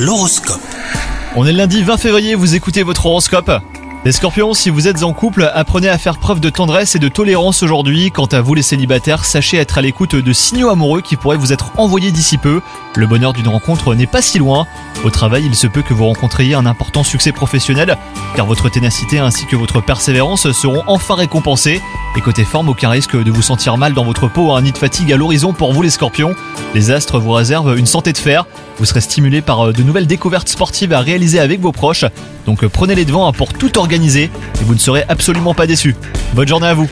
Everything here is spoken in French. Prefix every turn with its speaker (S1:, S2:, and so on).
S1: L'horoscope.
S2: On est le lundi 20 février, vous écoutez votre horoscope. Les scorpions, si vous êtes en couple, apprenez à faire preuve de tendresse et de tolérance aujourd'hui. Quant à vous les célibataires, sachez être à l'écoute de signaux amoureux qui pourraient vous être envoyés d'ici peu. Le bonheur d'une rencontre n'est pas si loin. Au travail, il se peut que vous rencontriez un important succès professionnel, car votre ténacité ainsi que votre persévérance seront enfin récompensés. Et côté forme, aucun risque de vous sentir mal dans votre peau, un nid de fatigue à l'horizon pour vous les scorpions. Les astres vous réservent une santé de fer. Vous serez stimulé par euh, de nouvelles découvertes sportives à réaliser avec vos proches. Donc euh, prenez les devants hein, pour tout organiser et vous ne serez absolument pas déçus. Bonne journée à vous